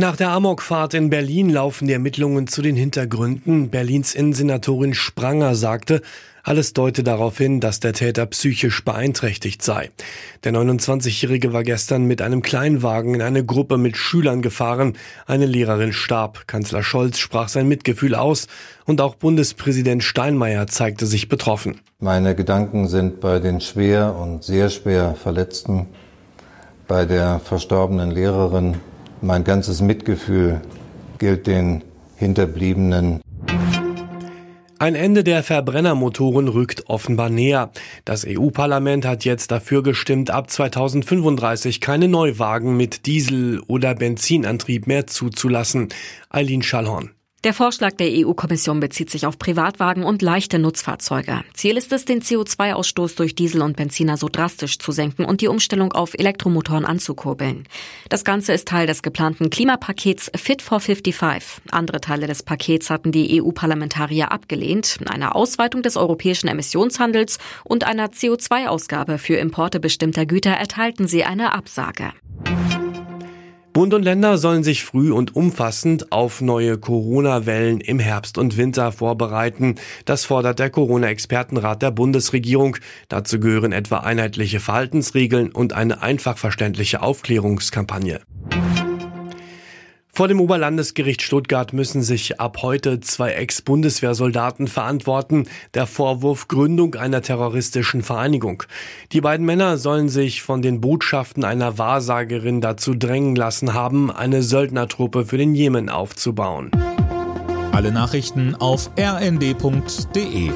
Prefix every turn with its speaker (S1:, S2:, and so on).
S1: Nach der Amokfahrt in Berlin laufen die Ermittlungen zu den Hintergründen. Berlins Innensenatorin Spranger sagte, alles deute darauf hin, dass der Täter psychisch beeinträchtigt sei. Der 29-Jährige war gestern mit einem Kleinwagen in eine Gruppe mit Schülern gefahren. Eine Lehrerin starb. Kanzler Scholz sprach sein Mitgefühl aus und auch Bundespräsident Steinmeier zeigte sich betroffen.
S2: Meine Gedanken sind bei den schwer und sehr schwer Verletzten, bei der verstorbenen Lehrerin mein ganzes Mitgefühl gilt den Hinterbliebenen.
S1: Ein Ende der Verbrennermotoren rückt offenbar näher. Das EU-Parlament hat jetzt dafür gestimmt, ab 2035 keine Neuwagen mit Diesel- oder Benzinantrieb mehr zuzulassen. Eileen Schallhorn.
S3: Der Vorschlag der EU-Kommission bezieht sich auf Privatwagen und leichte Nutzfahrzeuge. Ziel ist es, den CO2-Ausstoß durch Diesel und Benziner so drastisch zu senken und die Umstellung auf Elektromotoren anzukurbeln. Das Ganze ist Teil des geplanten Klimapakets Fit for 55. Andere Teile des Pakets hatten die EU-Parlamentarier abgelehnt. Eine Ausweitung des europäischen Emissionshandels und einer CO2-Ausgabe für Importe bestimmter Güter erteilten sie eine Absage.
S1: Bund und Länder sollen sich früh und umfassend auf neue Corona-Wellen im Herbst und Winter vorbereiten. Das fordert der Corona-Expertenrat der Bundesregierung. Dazu gehören etwa einheitliche Verhaltensregeln und eine einfach verständliche Aufklärungskampagne. Vor dem Oberlandesgericht Stuttgart müssen sich ab heute zwei Ex-Bundeswehrsoldaten verantworten. Der Vorwurf Gründung einer terroristischen Vereinigung. Die beiden Männer sollen sich von den Botschaften einer Wahrsagerin dazu drängen lassen haben, eine Söldnertruppe für den Jemen aufzubauen.
S4: Alle Nachrichten auf rnd.de